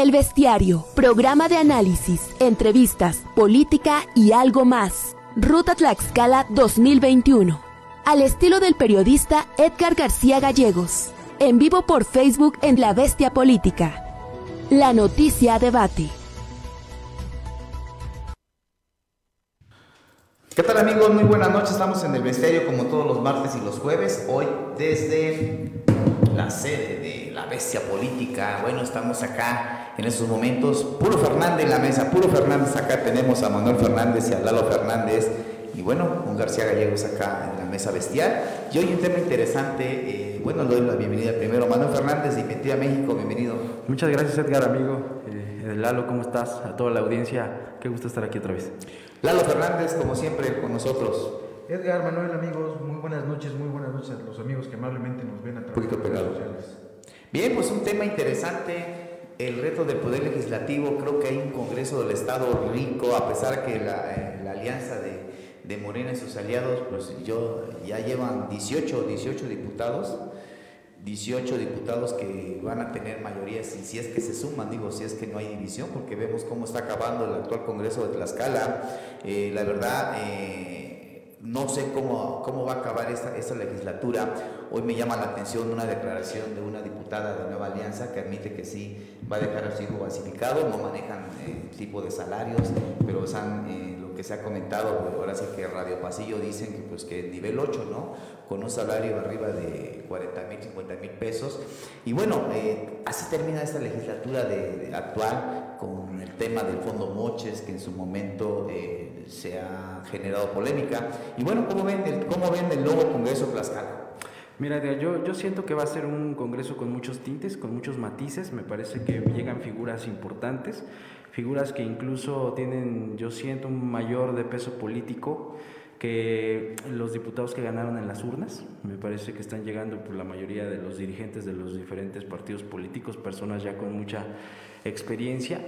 El Bestiario, programa de análisis, entrevistas, política y algo más. Ruta Tlaxcala 2021. Al estilo del periodista Edgar García Gallegos. En vivo por Facebook en La Bestia Política. La noticia debate. ¿Qué tal amigos? Muy buenas noches. Estamos en el Bestiario como todos los martes y los jueves. Hoy desde la sede de la bestia política. Bueno, estamos acá en estos momentos. Puro Fernández en la mesa, puro Fernández. Acá tenemos a Manuel Fernández y a Lalo Fernández. Y bueno, con García Gallegos acá en la mesa bestial. Y hoy un tema interesante. Eh, bueno, le doy la bienvenida primero. Manuel Fernández de Inventiva México, bienvenido. Muchas gracias, Edgar, amigo. Eh, Lalo, ¿cómo estás? A toda la audiencia, qué gusto estar aquí otra vez. Lalo Fernández, como siempre, con nosotros. Edgar, Manuel, amigos, muy buenas noches, muy buenas noches a los amigos que amablemente nos ven a través de redes sociales. Bien, pues un tema interesante, el reto del Poder Legislativo, creo que hay un Congreso del Estado rico, a pesar que la, eh, alianza de, de, Morena y sus aliados, pues yo, ya llevan 18, 18 diputados, 18 diputados que van a tener mayoría, si, si es que se suman, digo, si es que no hay división, porque vemos cómo está acabando el actual Congreso de Tlaxcala, eh, la verdad... Eh, no sé cómo, cómo va a acabar esta, esta legislatura. Hoy me llama la atención una declaración de una diputada de Nueva Alianza que admite que sí va a dejar a su hijo basificado, no manejan eh, tipo de salarios, pero eh, lo que se ha comentado, ahora sí que Radio Pasillo dicen que pues que nivel 8, ¿no? Con un salario arriba de 40 mil, 50 mil pesos. Y bueno, eh, así termina esta legislatura de, actual con el tema del Fondo Moches, que en su momento eh, se ha generado polémica. Y bueno, ¿cómo ven el, cómo ven el nuevo Congreso Tlaxcala? Mira, yo, yo siento que va a ser un congreso con muchos tintes, con muchos matices. Me parece que llegan figuras importantes, figuras que incluso tienen, yo siento, un mayor de peso político que los diputados que ganaron en las urnas, me parece que están llegando por la mayoría de los dirigentes de los diferentes partidos políticos, personas ya con mucha experiencia.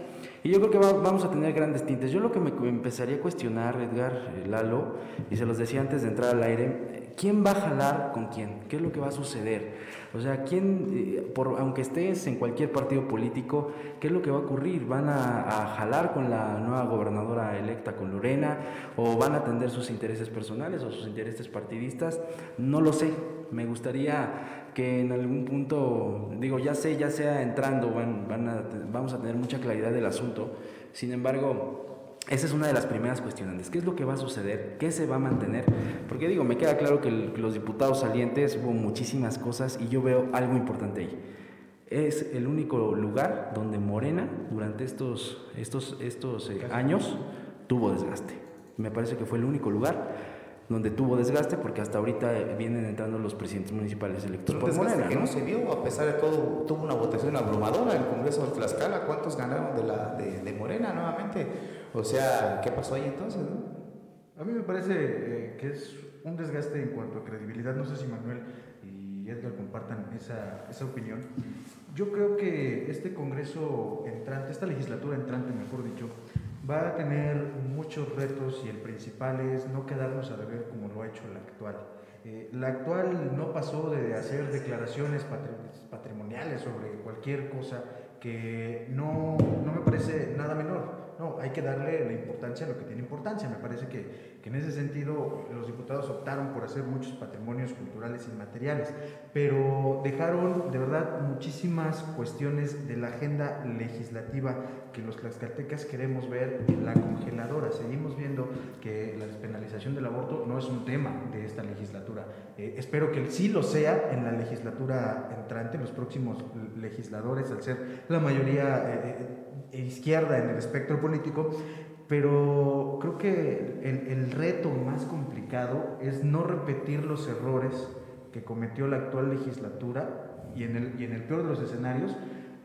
Y yo creo que vamos a tener grandes tintes. Yo lo que me empezaría a cuestionar, Edgar, eh, Lalo, y se los decía antes de entrar al aire, ¿quién va a jalar con quién? ¿Qué es lo que va a suceder? O sea, ¿quién, eh, por, aunque estés en cualquier partido político, qué es lo que va a ocurrir? ¿Van a, a jalar con la nueva gobernadora electa, con Lorena? ¿O van a atender sus intereses personales o sus intereses partidistas? No lo sé. Me gustaría que en algún punto, digo, ya sé, ya sea entrando, van, van a, vamos a tener mucha claridad del asunto. Sin embargo, esa es una de las primeras cuestionantes. ¿Qué es lo que va a suceder? ¿Qué se va a mantener? Porque digo, me queda claro que los diputados salientes hubo muchísimas cosas y yo veo algo importante ahí. Es el único lugar donde Morena durante estos, estos, estos eh, años tuvo desgaste. Me parece que fue el único lugar donde tuvo desgaste porque hasta ahorita vienen entrando los presidentes municipales electos por Morena. que ¿no? se vio, a pesar de todo, tuvo una votación abrumadora en el Congreso de Tlaxcala. ¿Cuántos ganaron de, la, de, Morena nuevamente? O sea, ¿qué pasó ahí entonces? A mí me parece eh, que es un desgaste en cuanto a credibilidad. No sé si Manuel y Edgar compartan esa, esa opinión. Yo creo que este Congreso entrante, esta legislatura entrante, mejor dicho, va a tener muchos retos y el principal es no quedarnos a deber como lo ha hecho la actual. Eh, la actual no pasó de hacer declaraciones patrimoniales sobre cualquier cosa que no, no me parece nada menor. No, hay que darle la importancia a lo que tiene importancia. Me parece que, que, en ese sentido los diputados optaron por hacer muchos patrimonios culturales inmateriales, pero dejaron de verdad muchísimas cuestiones de la agenda legislativa que los tlaxcaltecas queremos ver en la congeladora. Seguimos viendo que la despenalización del aborto no es un tema de esta legislatura. Eh, espero que sí lo sea en la legislatura entrante, los próximos legisladores, al ser la mayoría eh, eh, izquierda en el espectro político, pero creo que el, el, reto más complicado es no repetir los errores que cometió la actual legislatura y en el, y en el peor de los escenarios,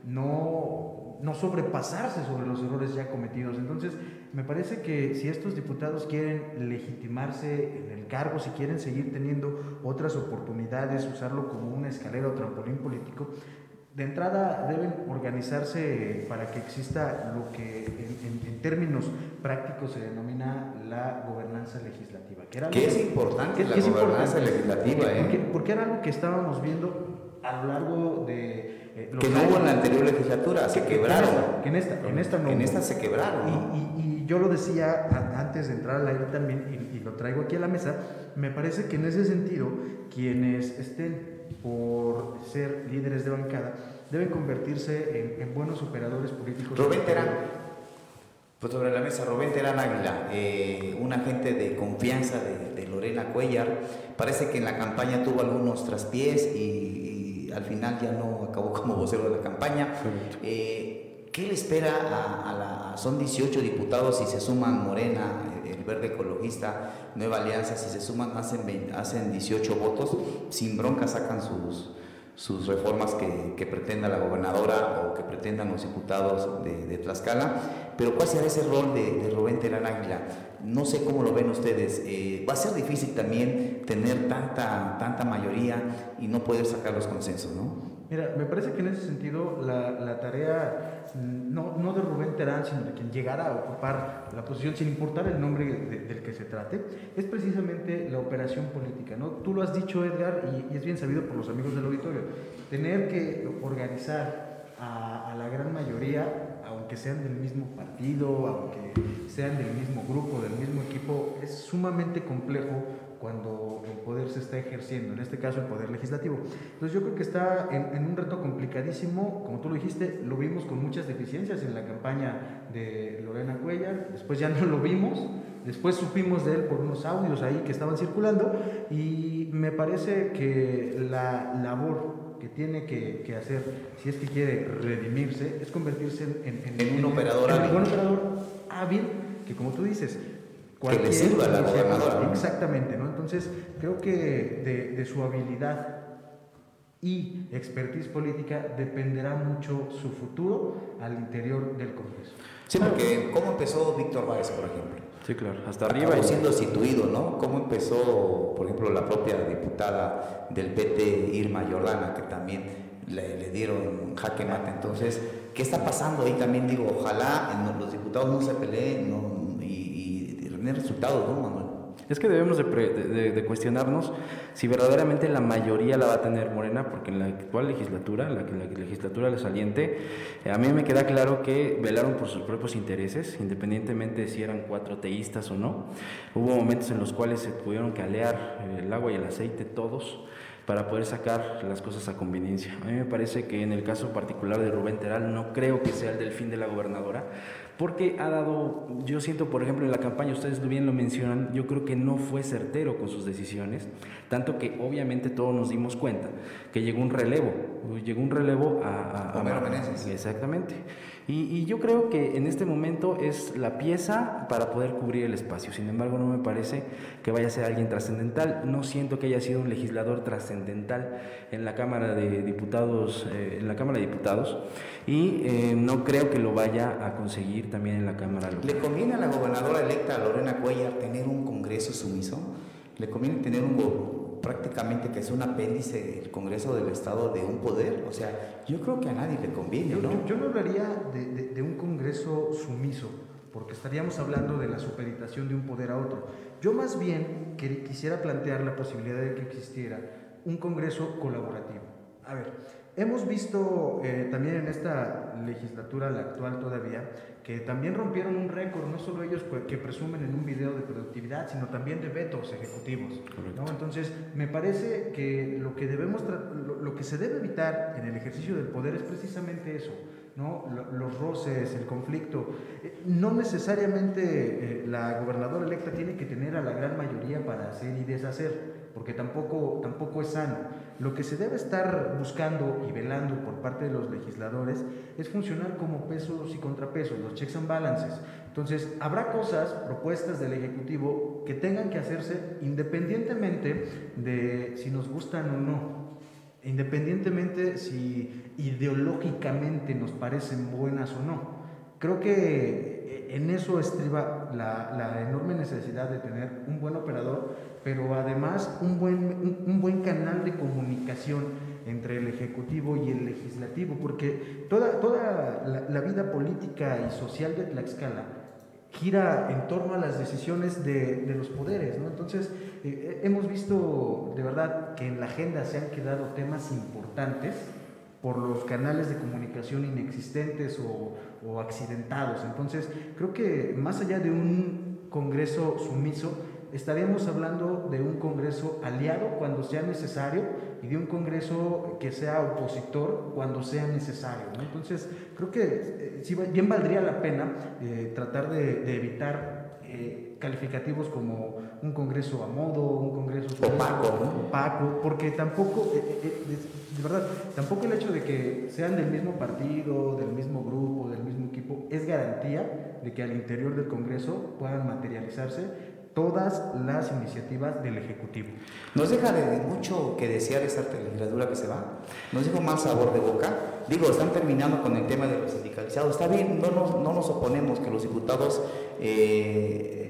no no sobrepasarse sobre los errores ya cometidos. Entonces, me parece que si estos diputados quieren legitimarse en el cargo, si quieren seguir teniendo otras oportunidades, usarlo como una escalera o trampolín político, de entrada deben organizarse para que exista lo que en, términos prácticos se denomina la gobernanza legislativa. Que, es importante la gobernanza legislativa. ¿eh? porque era algo que estábamos viendo a lo largo de eh, que no hubo en la anterior legislatura, se quebraron. Que en esta, en esta, En esta se quebraron. Y, y, yo lo decía antes de entrar al aire también, y, lo traigo aquí a la mesa, me parece que en ese sentido, quienes estén por ser líderes de bancada, deben convertirse en, buenos operadores políticos. Rubén Terán, pues sobre la mesa, Rubén Terán Águila, eh, un agente de confianza de, Lorena Cuellar, parece que en la campaña tuvo algunos traspiés y, al final ya no acabó como vocero de la campaña. Eh, ¿Qué le espera a, la... Son 18 diputados y se suman Morena, Verde Ecologista, Nueva Alianza, si se suman hacen, hacen 18 votos, sin bronca sacan sus, sus reformas que, pretenda la gobernadora o que pretendan los diputados de, Tlaxcala. Pero ¿cuál será ese rol de, de Rubén Terán Águila? No sé cómo lo ven ustedes. Eh, va a ser difícil también tener tanta, tanta mayoría y no poder sacar los consensos, ¿no? Mira, me parece que en ese sentido la, la tarea mm, no, no, de Rubén Terán, sino de quien llegara a ocupar la posición, sin importar el nombre del que se trate, es precisamente la operación política. ¿no? Tú lo has dicho, Edgar, y, y es bien sabido por los amigos del auditorio, tener que organizar a, a la gran mayoría, aunque sean del mismo partido, aunque sean del mismo grupo, del mismo equipo, es sumamente complejo cuando el poder se está ejerciendo, en este caso el poder legislativo. Entonces yo creo que está en, un reto complicadísimo, como tú lo dijiste, lo vimos con muchas deficiencias en la campaña de Lorena Cuellar, después ya no lo vimos, después supimos de él por unos audios ahí que estaban circulando y me parece que la labor que tiene que, hacer, si es que quiere redimirse, es convertirse en, en, un operador hábil. un operador hábil que como tú dices, que le sirva a la gobernadora. Exactamente, ¿no? Entonces, creo que de, de, su habilidad y expertise política dependerá mucho su futuro al interior del Congreso. Sí, porque ¿cómo empezó Víctor Báez, por ejemplo? Sí, claro, hasta arriba. Acabó siendo situido, ¿no? ¿Cómo empezó, por ejemplo, la propia diputada del PT, Irma Jordana, que también le, le dieron jaque mate? Entonces, ¿qué está pasando ahí también? Digo, ojalá los diputados no se peleen, no, resultados, ¿no, Manuel? Es que debemos de, cuestionarnos si verdaderamente la mayoría la va a tener Morena, porque en la actual legislatura, la, la legislatura la saliente, eh, a mí me queda claro que velaron por sus propios intereses, independientemente de si eran cuatro teístas o no. Hubo momentos en los cuales se pudieron calear el agua y el aceite todos para poder sacar las cosas a conveniencia. A mí me parece que en el caso particular de Rubén Teral no creo que sea el del fin de la gobernadora, porque ha dado, yo siento por ejemplo en la campaña, ustedes bien lo mencionan, yo creo que no fue certero con sus decisiones, tanto que obviamente todos nos dimos cuenta que llegó un relevo, llegó un relevo a... a, a Exactamente. Y, yo creo que en este momento es la pieza para poder cubrir el espacio. Sin embargo, no me parece que vaya a ser alguien trascendental. No siento que haya sido un legislador trascendental en la Cámara de Diputados, eh, en la Cámara de Diputados, y eh, no creo que lo vaya a conseguir también en la Cámara ¿Le conviene a la gobernadora electa Lorena Cuellar tener un Congreso sumiso? ¿Le conviene tener un prácticamente que es un apéndice del Congreso del Estado de un poder. O sea, yo creo que a nadie le conviene, ¿no? Yo, no hablaría de, de, un Congreso sumiso, porque estaríamos hablando de la supeditación de un poder a otro. Yo más bien que, quisiera plantear la posibilidad de que existiera un Congreso colaborativo. A ver, hemos visto eh, también en esta legislatura, la actual todavía, que también rompieron un récord, no solo ellos que presumen en un video de productividad, sino también de vetos ejecutivos. ¿no? Entonces, me parece que lo que, debemos lo, que se debe evitar en el ejercicio del poder es precisamente eso, ¿no? los roces, el conflicto. Eh, no necesariamente eh, la gobernadora electa tiene que tener a la gran mayoría para hacer y deshacer, porque tampoco, tampoco es sano. Lo que se debe estar buscando y velando por parte de los legisladores es funcionar como pesos y contrapesos, los checks and balances. Entonces, habrá cosas, propuestas del Ejecutivo que tengan que hacerse independientemente de si nos gustan o no, independientemente si ideológicamente nos parecen buenas o no. Creo que en eso estriba la, enorme necesidad de tener un buen operador, pero además un buen, un buen canal de comunicación entre el Ejecutivo y el Legislativo, porque toda, toda la, vida política y social de Tlaxcala gira en torno a las decisiones de, de los poderes, ¿no? Entonces, eh, hemos visto de verdad que en la agenda se han quedado temas importantes por los canales de comunicación inexistentes o, accidentados. Entonces, creo que más allá de un Congreso sumiso, estaríamos hablando de un Congreso aliado cuando sea necesario y de un Congreso que sea opositor cuando sea necesario. Entonces, creo que eh, bien valdría la pena eh, tratar de, evitar eh, calificativos como un Congreso a modo, un Congreso opaco, opaco porque tampoco, de verdad, tampoco el hecho de que sean del mismo partido, del mismo grupo, del mismo equipo, es garantía de que al interior del Congreso puedan materializarse todas las iniciativas del Ejecutivo. ¿Nos deja de mucho que desear esa legislatura que se va? ¿Nos deja más sabor de boca? Digo, están terminando con el tema de los sindicalizados. Está bien, no nos, no nos oponemos que los diputados eh,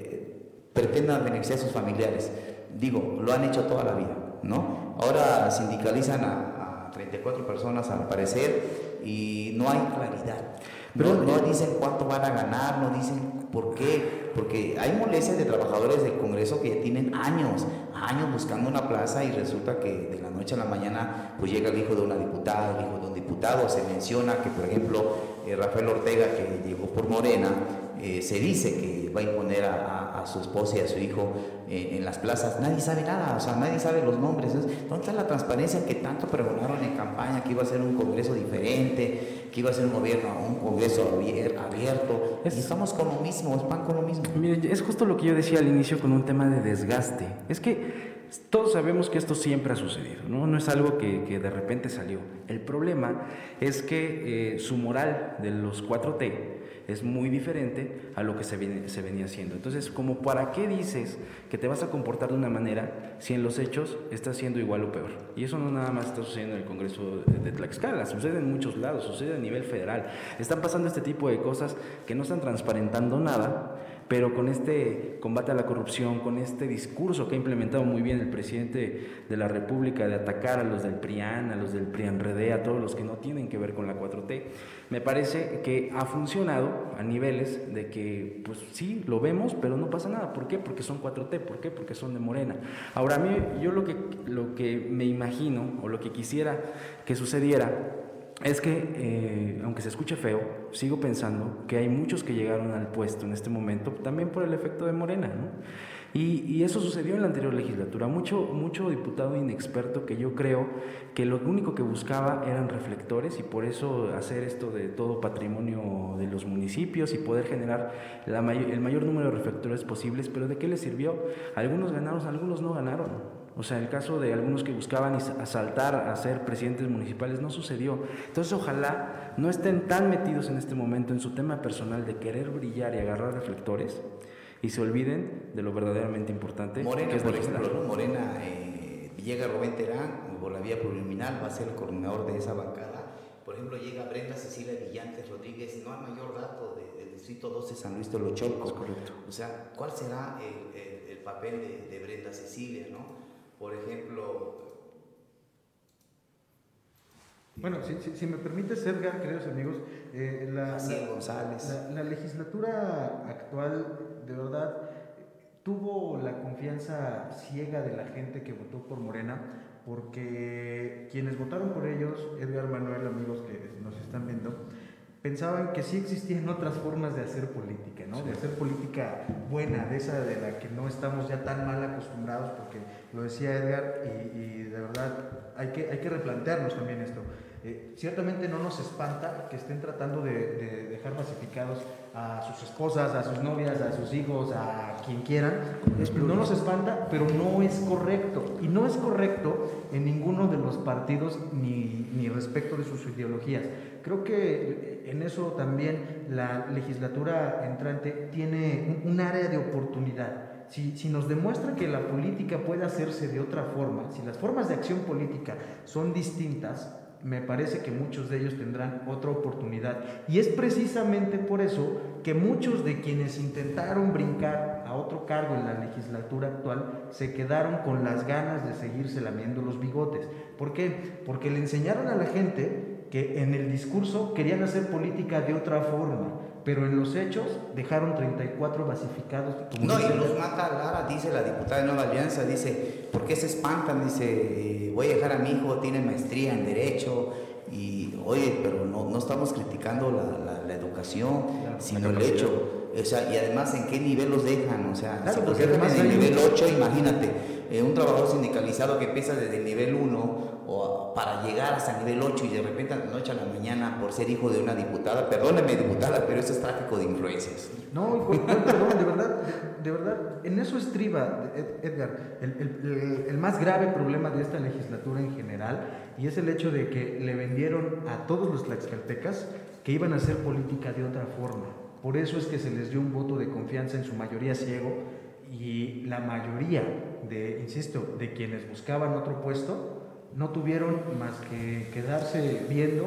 pretendan beneficiar a sus familiares. Digo, lo han hecho toda la vida, ¿no? Ahora sindicalizan a, a 34 personas al parecer y no hay claridad. No, no dicen cuánto van a ganar, no dicen por qué, porque hay molestias de trabajadores del Congreso que tienen años, años buscando una plaza y resulta que de la noche a la mañana pues llega el hijo de una diputada, el hijo de un diputado, se menciona que por ejemplo eh, Rafael Ortega que llegó por Morena, eh, se dice que va a imponer a, su esposa y a su hijo eh, en las plazas. Nadie sabe nada, o sea, nadie sabe los nombres. ¿Dónde está la transparencia que tanto pregonaron en campaña, que iba a ser un congreso diferente, que iba a ser un gobierno, un congreso abierto? Es, estamos con lo mismo, es pan con lo mismo. Mire, es justo lo que yo decía al inicio con un tema de desgaste. Es que todos sabemos que esto siempre ha sucedido, ¿no? No es algo que, de repente salió. El problema es que eh, su moral de los 4T es muy diferente a lo que se, se venía haciendo. Entonces, como para qué dices que te vas a comportar de una manera si en los hechos estás siendo igual o peor? Y eso no nada más está sucediendo en el Congreso de, Tlaxcala, sucede en muchos lados, sucede a nivel federal. Están pasando este tipo de cosas que no están transparentando nada pero con este combate a la corrupción, con este discurso que ha implementado muy bien el presidente de la República de atacar a los del PRIAN, a los del PRIAN-RD, a todos los que no tienen que ver con la 4T, me parece que ha funcionado a niveles de que, pues sí, lo vemos, pero no pasa nada. ¿Por qué? Porque son 4T, ¿por qué? Porque son de Morena. Ahora, a mí, yo lo que, lo que me imagino o lo que quisiera que sucediera es que, eh, aunque se escuche feo, sigo pensando que hay muchos que llegaron al puesto en este momento también por el efecto de Morena, ¿no? Y, eso sucedió en la anterior legislatura. Mucho, mucho diputado inexperto que yo creo que lo único que buscaba eran reflectores y por eso hacer esto de todo patrimonio de los municipios y poder generar el mayor número de reflectores posibles, pero ¿de qué les sirvió? Algunos ganaron, algunos no ganaron. O sea, el caso de algunos que buscaban asaltar a ser presidentes municipales no sucedió. Entonces, ojalá no estén tan metidos en este momento en su tema personal de querer brillar y agarrar reflectores y se olviden de lo verdaderamente importante. Morena, por ejemplo, Morena eh, llega Rubén Terán por la vía pluriminal, va a ser el coordinador de esa bancada. Por ejemplo, llega Brenda Cecilia Villantes Rodríguez, no hay mayor dato del distrito 12 San Luis de Locholco. correcto. O sea, ¿cuál será el, papel de, de Brenda Cecilia, no? Por ejemplo... Bueno, si, me permite, Sergar, queridos amigos, eh, la, la, legislatura actual, de verdad, tuvo la confianza ciega de la gente que votó por Morena, porque quienes votaron por ellos, Edgar Manuel, amigos que nos están viendo, pensaban que sí existían otras formas de hacer política, ¿no? De hacer política buena, de esa de la que no estamos ya tan mal acostumbrados, porque lo decía Edgar, y, de verdad hay que, hay que replantearnos también esto. Eh, ciertamente no nos espanta que estén tratando de, dejar pacificados a sus esposas, a sus novias, a sus hijos, a quien quieran. no nos espanta, pero no es correcto. Y no es correcto en ninguno de los partidos ni, ni respecto de sus ideologías. Creo que en eso también la legislatura entrante tiene un, área de oportunidad. Si, nos demuestra que la política puede hacerse de otra forma, si las formas de acción política son distintas, me parece que muchos de ellos tendrán otra oportunidad. Y es precisamente por eso que muchos de quienes intentaron brincar a otro cargo en la legislatura actual se quedaron con las ganas de seguirse lamiendo los bigotes. ¿Por qué? Porque le enseñaron a la gente que en el discurso querían hacer política de otra forma, pero en los hechos dejaron 34 basificados. no, y los mata Lara, dice la diputada de Nueva Alianza, dice, ¿por qué se espantan? Dice, voy a dejar a mi hijo, tiene maestría en Derecho, Y oye, pero no, no estamos criticando la, la, educación, sino el hecho. O sea, y además, ¿en qué nivel los dejan? O sea, si los dejan en el nivel 8, imagínate, eh, un trabajador sindicalizado que empieza desde el nivel 1 o para llegar hasta el nivel 8 y de repente a la noche a la mañana por ser hijo de una diputada, perdóneme diputada, pero eso es tráfico de influencias. No, perdón, de verdad, de, verdad, en eso estriba, Edgar, el, el, más grave problema de esta legislatura en general y es el hecho de que le vendieron a todos los tlaxcaltecas que iban a hacer política de otra forma. Por eso es que se les dio un voto de confianza en su mayoría ciego y la mayoría de, insisto, de quienes buscaban otro puesto no tuvieron más que quedarse viendo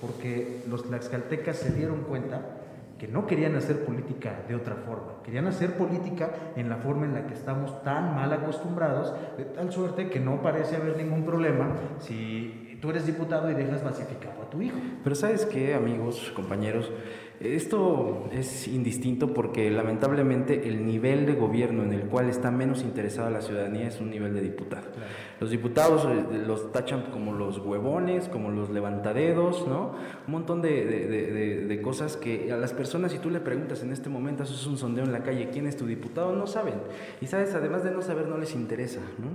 porque los tlaxcaltecas se dieron cuenta que no querían hacer política de otra forma, querían hacer política en la forma en la que estamos tan mal acostumbrados, de tal suerte que no parece haber ningún problema si tú eres diputado y dejas basificado a tu hijo. Pero sabes qué, amigos, compañeros, esto es indistinto porque lamentablemente el nivel de gobierno en el cual está menos interesada la ciudadanía es un nivel de diputado. Los diputados eh, los tachan como los huevones, como los levantadedos, ¿no? Un montón de, cosas que a las personas, si tú le preguntas en este momento, haces un sondeo en la calle, ¿quién es tu diputado? No saben. Y sabes, además de no saber, no les interesa, ¿no?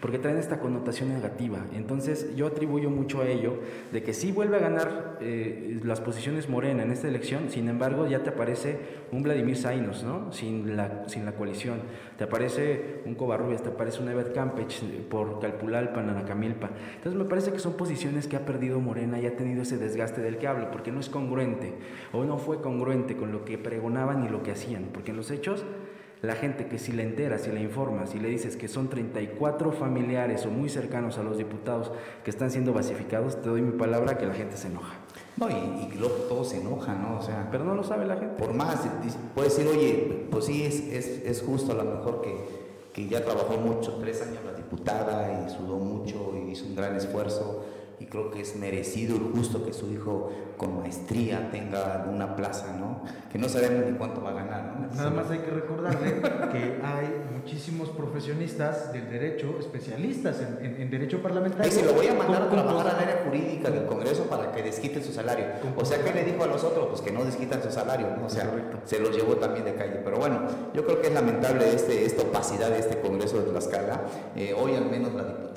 Porque traen esta connotación negativa. Entonces yo atribuyo mucho a ello de que si vuelve a ganar eh, las posiciones Morena en esta elección, sin embargo ya te aparece un Vladimir Zainos, ¿no? Sin la, sin la coalición. Te aparece un Covarrubias, te aparece un Evet Campech por Calpulalpan, Anacamilpa. Entonces me parece que son posiciones que ha perdido Morena y ha tenido ese desgaste del que hablo, porque no es congruente o no fue congruente con lo que pregonaban y lo que hacían, porque en los hechos la gente que si le enteras, si le informas, si le dices que son 34 familiares o muy cercanos a los diputados que están siendo basificados, te doy mi palabra que la gente se enoja. No, y, luego todo se enoja, ¿no? O sea, pero no lo sabe la gente. Por más, puede decir, oye, pues sí, es, es, es justo a lo mejor que, que ya trabajó mucho, tres años la diputada y sudó mucho y hizo un gran esfuerzo y creo que es merecido y justo que su hijo con maestría tenga una plaza, ¿no? Que no sabemos ni cuánto va a ganar, ¿no? Nada más hay que recordarle que hay muchísimos profesionistas del derecho, especialistas en, derecho parlamentario. Y se lo voy a mandar a trabajar al área jurídica del Congreso para que desquiten su salario. O sea, ¿qué le dijo a los otros? Pues que no desquitan su salario, ¿no? O sea, se los llevó también de calle. Pero bueno, yo creo que es lamentable este, esta opacidad de este Congreso de Tlaxcala. Eh, hoy al menos la diputada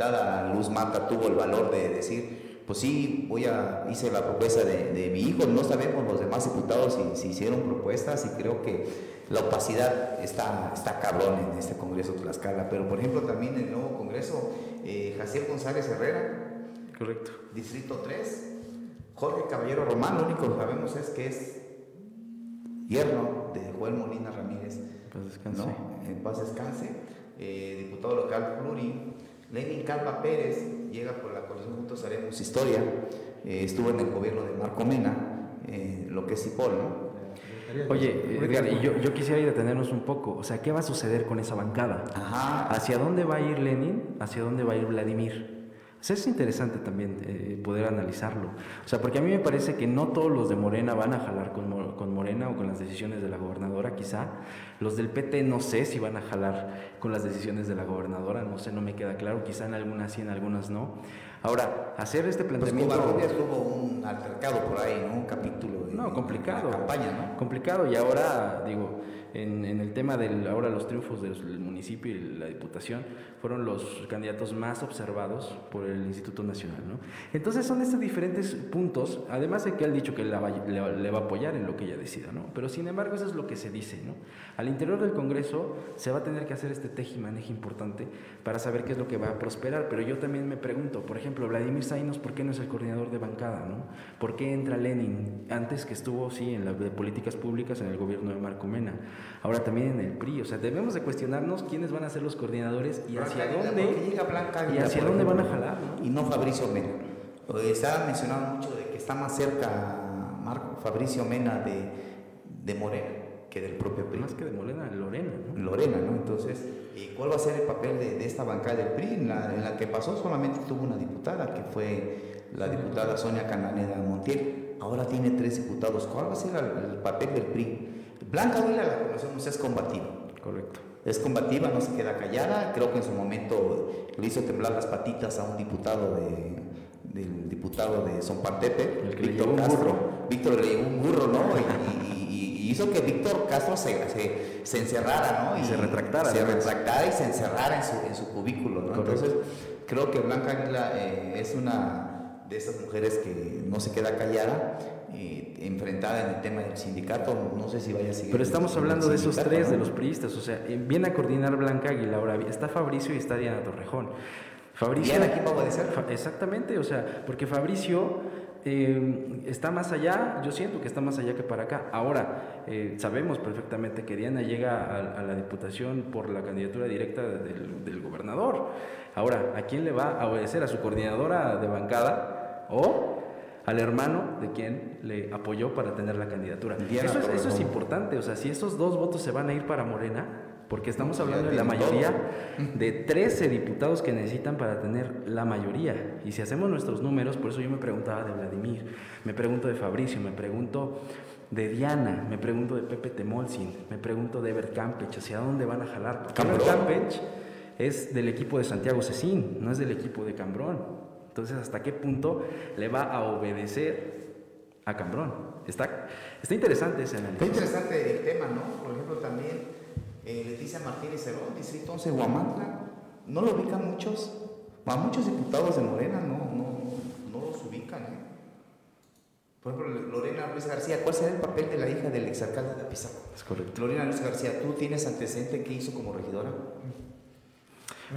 Luz Mata tuvo el valor de decir pues sí, voy a, hice la propuesta de, mi hijo, no sabemos los demás diputados si, si, hicieron propuestas y creo que la opacidad está, está cabrón en este Congreso de Tlaxcala, pero por ejemplo también en el nuevo Congreso, eh, Jaciel González Herrera, correcto, Distrito 3, Jorge Caballero Román, lo único que sabemos es que es yerno de Joel Molina Ramírez, ¿no? en paz descanse, eh, diputado local Pluri, Lenin Calva Pérez llega por la coalición Juntos Haremos Historia, eh, estuvo en el gobierno de Marco Mena, eh, lo que es Cipol, ¿no? Oye, Edgar, y yo, yo, quisiera ir a detenernos un poco. O sea, ¿qué va a suceder con esa bancada? ¿Hacia dónde va a ir Lenin? ¿Hacia dónde va a ir Vladimir? Es interesante también eh, poder analizarlo. O sea, porque a mí me parece que no todos los de Morena van a jalar con, con, Morena o con las decisiones de la gobernadora, quizá. Los del PT no sé si van a jalar con las decisiones de la gobernadora, no sé, no me queda claro. Quizá en algunas sí, en algunas no. Ahora, hacer este pues planteamiento. Pues tuvo un altercado por ahí, ¿no? Un capítulo de. No, complicado. campaña, ¿no? Complicado, y ahora, digo en, el tema del ahora los triunfos del, municipio y la diputación fueron los candidatos más observados por el Instituto Nacional. ¿no? Entonces son estos diferentes puntos, además de que él ha dicho que le va, le, va, a apoyar en lo que ella decida, ¿no? pero sin embargo eso es lo que se dice. ¿no? Al interior del Congreso se va a tener que hacer este tejimaneje importante para saber qué es lo que va a prosperar, pero yo también me pregunto, por ejemplo, Vladimir Zainos, ¿por qué no es el coordinador de bancada? ¿no? ¿Por qué entra Lenin antes que estuvo, sí, en las de políticas públicas en el gobierno de Marco Mena? Ahora también en el PRI. O sea, debemos de cuestionarnos quiénes van a ser los coordinadores y hacia dónde, y hacia dónde van a jalar. Y no Fabricio Mena. Se ha mencionado mucho de que está más cerca Marco Fabricio Mena de, de Morena que del propio PRI. Más que de Morena, Lorena, ¿no? Lorena, ¿no? Entonces, ¿y cuál va a ser el papel de, esta bancada del PRI? En la, en la, que pasó solamente tuvo una diputada, que fue la diputada Sonia Cananeda Montiel. Ahora tiene tres diputados. ¿Cuál va a ser el papel del PRI? Blanca Vila la conocemos, es combativa. Correcto. Es combativa, no se queda callada. Creo que en su momento le hizo temblar las patitas a un diputado de, del diputado de Zompartepe, El que Víctor Castro. burro. Víctor le un burro, ¿no? Y, y- y- y hizo que Víctor Castro se, se, se encerrara, ¿no? Y se retractara, Se además. retractara y se encerrara en su, en su cubículo, ¿no? Correcto. Entonces, creo que Blanca Águila eh, es una de esas mujeres que no se queda callada, eh, enfrentada en el tema del sindicato. No sé si vaya a seguir. Pero estamos hablando de esos tres, ¿no? de los priistas. O sea, eh, viene a coordinar Blanca Águila. Ahora está Fabricio y está Diana Torrejón. Fabricio. ¿Diana quién va a obedecer? Exactamente, o sea, porque Fabricio eh, está más allá, yo siento que está más allá que para acá. Ahora, eh, sabemos perfectamente que Diana llega a, a la diputación por la candidatura directa del, del gobernador. Ahora, ¿a quién le va a obedecer? ¿A su coordinadora de bancada o al hermano de quien le apoyó para tener la candidatura? Diana Eso es, eso es importante, o sea, si esos dos votos se van a ir para Morena, porque estamos hablando de la mayoría de 13 diputados que necesitan para tener la mayoría. Y si hacemos nuestros números, por eso yo me preguntaba de Vladimir, me pregunto de Fabricio, me pregunto de Diana, me pregunto de Pepe Temolsin, me pregunto de Ebert Campech, ¿hacia dónde van a jalar? Porque. Campech es del equipo de Santiago Cecín, no es del equipo de Cambrón. Entonces, ¿hasta qué punto le va a obedecer a Cambrón? Está, está interesante ese Está análisis. interesante el tema, ¿no? Por ejemplo, también eh, Leticia Martínez Cerón, Distrito 11, Huamantla. No lo ubican muchos. A muchos diputados de Morena no, no, no los ubican, ¿eh? Por ejemplo, Lorena Luis García, ¿cuál será el papel de la hija del exalcalde de Apizaco? Es correcto. Lorena Luis García, ¿tú tienes antecedente que hizo como regidora?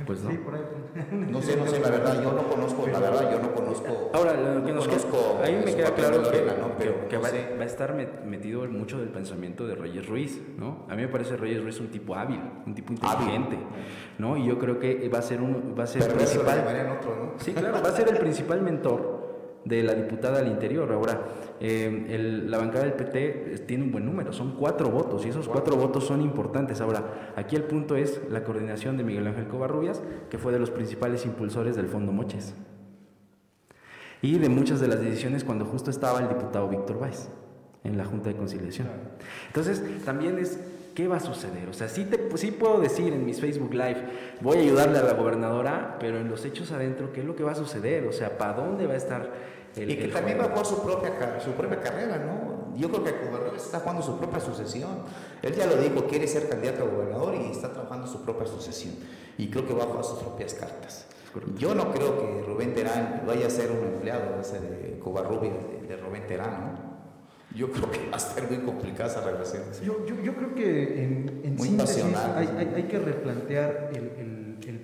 Pues no. Sí, por ahí. No sé, no sé, la verdad, yo no conozco, la verdad, yo no conozco. Ahora, lo que no nos conozco ahí me queda claro que, Lorena, ¿no? Pero que no va, va a estar met- metido mucho del pensamiento de Reyes Ruiz, ¿no? A mí me parece Reyes Ruiz un tipo hábil, un tipo inteligente, ¿no? Y yo creo que va a ser un va a ser principal llamarían otro, ¿no? Sí, claro, va a ser el principal mentor de la diputada al interior. Ahora, eh, el- la bancada del PT tiene un buen número, son cuatro votos y esos cuatro votos son importantes. Ahora, aquí el punto es la coordinación de Miguel Ángel Covarrubias, que fue de los principales impulsores del Fondo Moches. Y de muchas de las decisiones cuando justo estaba el diputado Víctor Valls en la Junta de Conciliación. Entonces, también es, ¿qué va a suceder? O sea, sí, te, sí puedo decir en mis Facebook Live, voy a ayudarle a la gobernadora, pero en los hechos adentro, ¿qué es lo que va a suceder? O sea, ¿para dónde va a estar el Y que el también va a jugar su propia, su propia carrera, ¿no? Yo creo que Covarrubias está jugando su propia sucesión. Él ya lo dijo, quiere ser candidato a gobernador y está trabajando su propia sucesión. Y creo que va a jugar sus propias cartas. Yo no creo que Rubén Terán vaya a ser un empleado ese de Covarrubias, de, de Rubén Terán, ¿no? Yo creo que va a estar muy complicada esa relación. Yo, yo, yo creo que en, en Muy síntesis hay, hay- hay que replantear el, el- el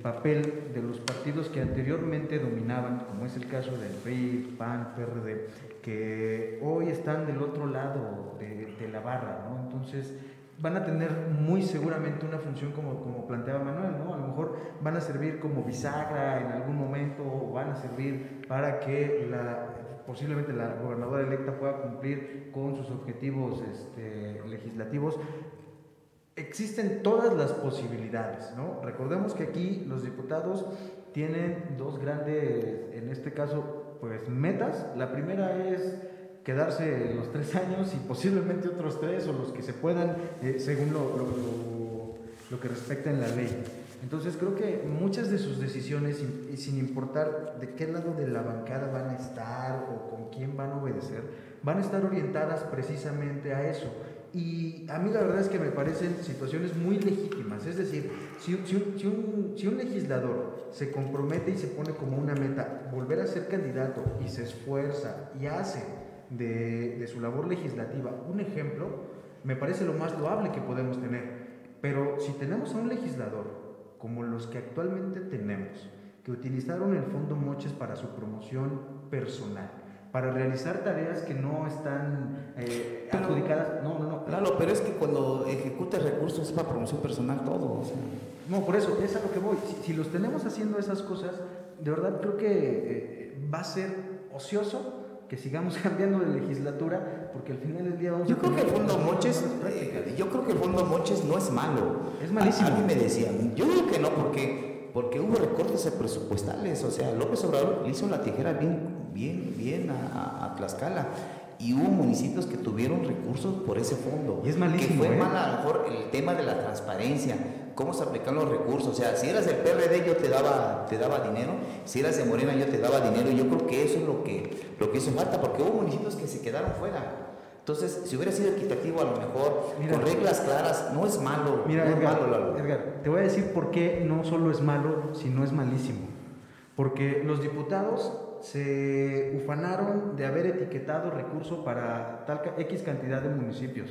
papel de los partidos que anteriormente dominaban, como es el caso del PRI, PAN, PRD, que hoy están del otro lado de, la barra, ¿no? Entonces van a tener muy seguramente una función como, planteaba Manuel, ¿no? A lo mejor van a servir como bisagra en algún momento, o van a servir para que posiblemente la gobernadora electa pueda cumplir con sus objetivos este, legislativos. Existen todas las posibilidades, ¿no? Recordemos que aquí los diputados tienen dos grandes, en este caso, pues metas. La primera es quedarse los tres años y posiblemente otros tres o los que se puedan, eh, según lo, lo- lo- lo que respecta en la ley. Entonces creo que muchas de sus decisiones, sin- importar de qué lado de la bancada van a estar o con quién van a obedecer, van a estar orientadas precisamente a eso. Y a mí la verdad es que me parecen situaciones muy legítimas. Es decir, si, si un, si un- si un legislador se compromete y se pone como una meta volver a ser candidato y se esfuerza y hace de, de su labor legislativa un ejemplo, me parece lo más loable que podemos tener. Pero si tenemos a un legislador como los que actualmente tenemos, que utilizaron el Fondo Moches para su promoción personal, para realizar tareas que no están eh, Pero- adjudicadas. No, no, no. Claro, pero es que cuando ejecutas recursos es para promoción personal todo. o sea. No, por eso, es a lo que voy. Si, si los tenemos haciendo esas cosas, de verdad creo que eh, va a ser ocioso que sigamos cambiando de legislatura, porque al final del día vamos Yo a creo que el fondo Moches, eh, yo creo que el fondo Moches no es malo. Es malísimo. A, a mí me decían, yo digo que no, porque, porque hubo recortes presupuestales. O sea, López Obrador le hizo la tijera bien, bien, bien a, a- Tlaxcala. Y hubo municipios que tuvieron recursos por ese fondo. Y es malísimo, Que fue ¿eh? mal a lo mejor el tema de la transparencia. cómo se aplican los recursos. O sea, si eras del PRD yo te daba, te daba dinero, si eras de Morena yo te daba dinero. Yo creo que eso es lo que, lo que hizo falta, porque hubo municipios que se quedaron fuera. Entonces, si hubiera sido equitativo, a lo mejor, con reglas claras, no es malo. Mira, no Edgar, es malo, Edgar, te voy a decir por qué no solo es malo, sino es malísimo. Porque los diputados se ufanaron de haber etiquetado recurso para tal X cantidad de municipios.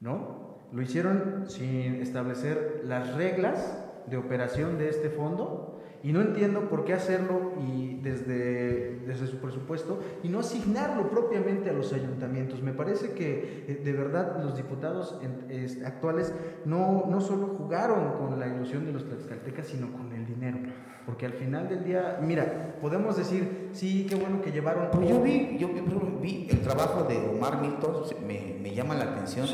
¿No? Lo hicieron sin establecer las reglas de operación de este fondo y no entiendo por qué hacerlo y desde, desde su presupuesto y no asignarlo propiamente a los ayuntamientos. Me parece que eh, de verdad los diputados actuales no, no solo jugaron con la ilusión de los tlaxcaltecas, sino con el dinero. Porque al final del día, mira, podemos decir, sí, qué bueno que llevaron... yo vi, yo vi el trabajo de Omar Milton, me, me llama la atención.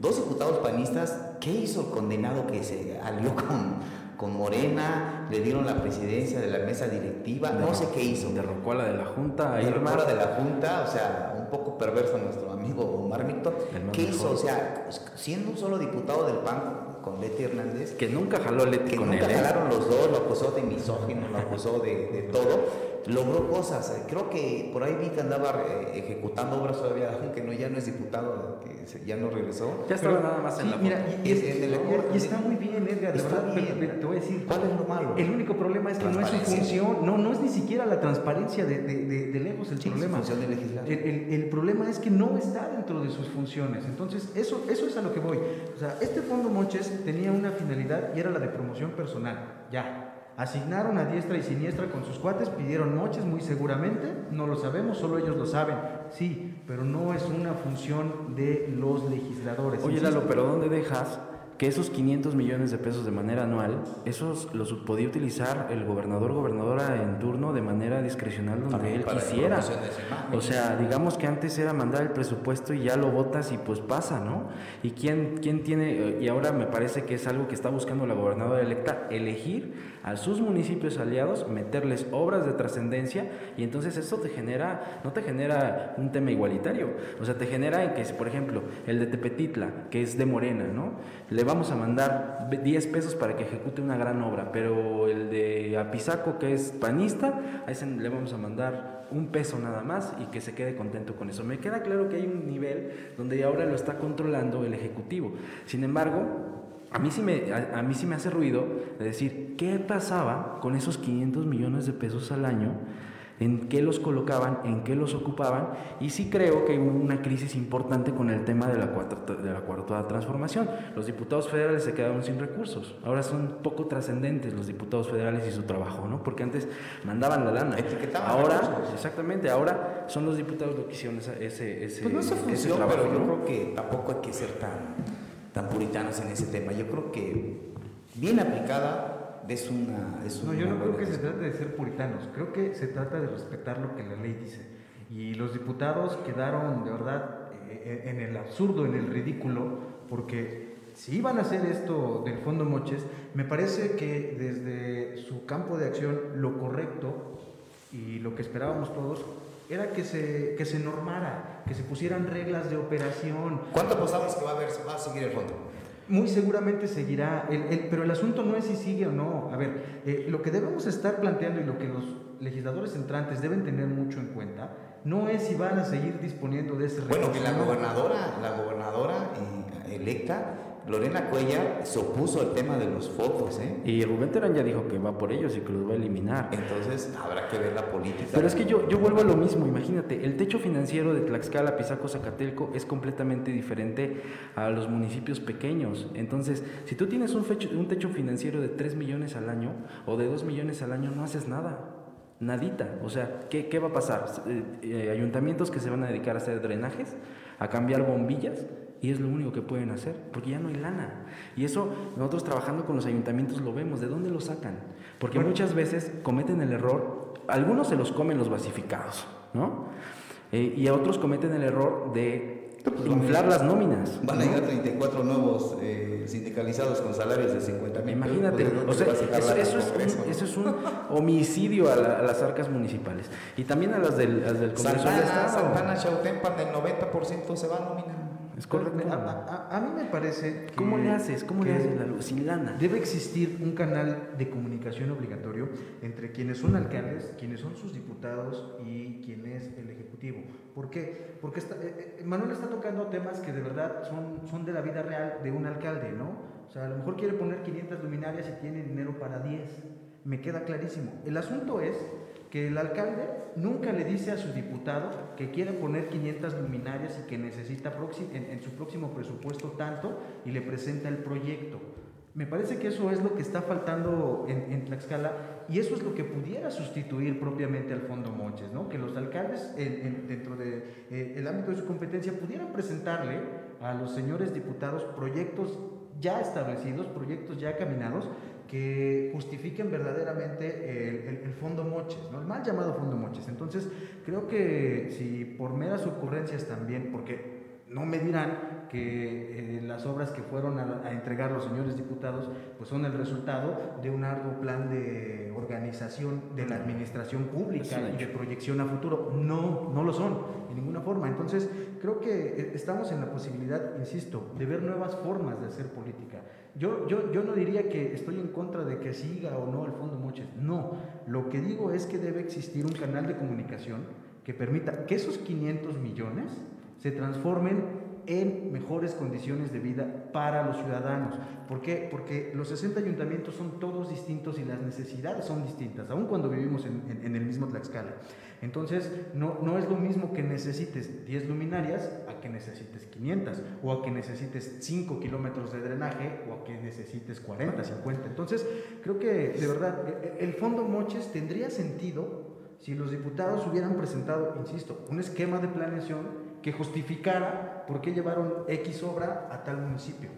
Dos diputados panistas, ¿qué hizo el condenado que se alió con con Morena, le dieron la presidencia de la mesa directiva, no sé qué hizo. Derrocó a la de la Junta. Derrocó a la de la Junta, o sea, un poco perverso nuestro amigo Omar Víctor. ¿Qué hizo? O sea, siendo un solo diputado del PAN con Leti Hernández. Que nunca jaló Leti que con nunca él. ¿eh? jalaron los dos, lo acusó de misógino, lo acusó de, de todo logró cosas. Creo que por ahí vi que andaba eh, ejecutando obras todavía, aunque no, ya no es diputado, que ya no regresó. Ya estaba nada más en la mira, y, y, está muy bien, Edgar, está bien. te voy a decir. ¿Cuál es lo malo? El único problema es que no es su función, no, no es ni siquiera la transparencia de, de, de, lejos el problema. Función de legislar. El, el, el, problema es que no está dentro de sus funciones. Entonces, eso, eso es a lo que voy. O sea, este fondo Monches tenía una finalidad y era la de promoción personal. Ya, Asignaron a diestra y siniestra con sus cuates, pidieron moches muy seguramente, no lo sabemos, solo ellos lo saben. Sí, pero no es una función de los legisladores. Oye, Lalo, pero ¿dónde dejas que esos 500 millones de pesos de manera anual, esos los podía utilizar el gobernador, gobernadora en turno de manera discrecional donde él quisiera. O sea, digamos que antes era mandar el presupuesto y ya lo votas y pues pasa, ¿no? Y quién, quién tiene, y ahora me parece que es algo que está buscando la gobernadora electa, elegir a sus municipios aliados, meterles obras de trascendencia y entonces eso te genera, no te genera un tema igualitario, o sea, te genera en que, por ejemplo, el de Tepetitla, que es de Morena, ¿no? vamos a mandar 10 pesos para que ejecute una gran obra, pero el de Apizaco, que es panista, a ese le vamos a mandar un peso nada más y que se quede contento con eso. Me queda claro que hay un nivel donde ahora lo está controlando el Ejecutivo. Sin embargo, a mí, sí me, a, mí sí me hace ruido de decir, ¿qué pasaba con esos 500 millones de pesos al año en qué los colocaban, en qué los ocupaban, y sí creo que hubo una crisis importante con el tema de la cuarta, de la cuarta transformación. Los diputados federales se quedaron sin recursos, ahora son poco trascendentes los diputados federales y su trabajo, ¿no? Porque antes mandaban la lana. Ahora, exactamente, ahora son los diputados los que hicieron ese, ese, pues no ese trabajo. Pero yo creo que tampoco hay que ser tan, tan puritanos en ese tema. Yo creo que bien aplicada es una... no, yo no creo que se trate de ser puritanos, creo que se trata de respetar lo que la ley dice. Y los diputados quedaron de verdad eh, eh, en el absurdo, en el ridículo, porque si iban a hacer esto del Fondo Moches, me parece que desde su campo de acción lo correcto y lo que esperábamos todos era que se, que se normara, que se pusieran reglas de operación. ¿Cuánto apostamos que va a, haber, va a seguir el fondo? muy seguramente seguirá, el, pero el asunto no es si sigue o no. A ver, eh, lo que debemos estar planteando y lo que los legisladores entrantes deben tener mucho en cuenta no es si van a seguir disponiendo de ese recurso. Bueno, que la gobernadora, la gobernadora eh, electa Lorena Cuella se opuso al tema de los focos, ¿eh? Y Rubén Terán ya dijo que va por ellos y que los va a eliminar. Entonces habrá que ver la política. Pero es que yo, yo vuelvo a lo mismo, imagínate, el techo financiero de Tlaxcala, Pisaco, Zacatelco es completamente diferente a los municipios pequeños. Entonces, si tú tienes un, un techo financiero de 3 millones al año o de 2 millones al año, no haces nada. Nadita. O sea, ¿qué, qué va a pasar? Eh, eh, ayuntamientos que se van a dedicar a hacer drenajes, a cambiar bombillas y es lo único que pueden hacer, porque ya no hay lana. Y eso nosotros trabajando con los ayuntamientos lo vemos, ¿de dónde lo sacan? Porque muchas veces cometen el error, algunos se los comen los basificados, ¿no? Eh, y a otros cometen el error de pues, inflar las nóminas. Van a llegar 34 nuevos eh, sindicalizados con salarios de 50 mil. Imagínate, o sea, eso, es un, homicidio a, las arcas municipales y también a las del, Congreso Santana, Santana Chautempan del 90% se va a. Es correcto. A, mí me parece que, ¿Cómo le haces? ¿Cómo le haces la luz? Sin lana. Debe existir un canal de comunicación obligatorio entre quienes son alcaldes, quienes son sus diputados y quien es el Ejecutivo. ¿Por qué? Porque eh, eh, Manuel está tocando temas que de verdad son, son de la vida real de un alcalde, ¿no? O sea, a lo mejor quiere poner 500 luminarias y tiene dinero para 10. Me queda clarísimo. El asunto es que el alcalde nunca le dice a su diputado que quiere poner 500 luminarias y que necesita en, su próximo presupuesto tanto y le presenta el proyecto. Me parece que eso es lo que está faltando en, Tlaxcala y eso es lo que pudiera sustituir propiamente al Fondo Moches, ¿no? que los alcaldes dentro del de, eh, ámbito de su competencia pudieran presentarle a los señores diputados proyectos ya establecidos, proyectos ya caminados, que justifiquen verdaderamente el, fondo Moches, ¿no? el mal llamado fondo Moches. Entonces, creo que si por meras ocurrencias también, porque no me dirán que eh, las obras que fueron a, entregar los señores diputados pues son el resultado de un arduo plan de organización de la administración pública y de proyección a futuro. No, no lo son, en ninguna forma. Entonces, creo que eh, estamos en la posibilidad, insisto, de ver nuevas formas de hacer política. Yo, yo, yo no diría que estoy en contra de que siga o no el Fondo Moches. No, lo que digo es que debe existir un canal de comunicación que permita que esos 500 millones se transformen en mejores condiciones de vida para los ciudadanos. ¿Por qué? Porque los 60 ayuntamientos son todos distintos y las necesidades son distintas, aun cuando vivimos en, el mismo Tlaxcala. Entonces, no, no es lo mismo que necesites 10 luminarias a que necesites 500, o a que necesites 5 kilómetros de drenaje, o a que necesites 40, 50. Entonces, creo que de verdad, e, e, el Fondo Moches tendría sentido si los diputados hubieran presentado, insisto, un esquema de planeación que justificara por qué llevaron X obra a tal municipio.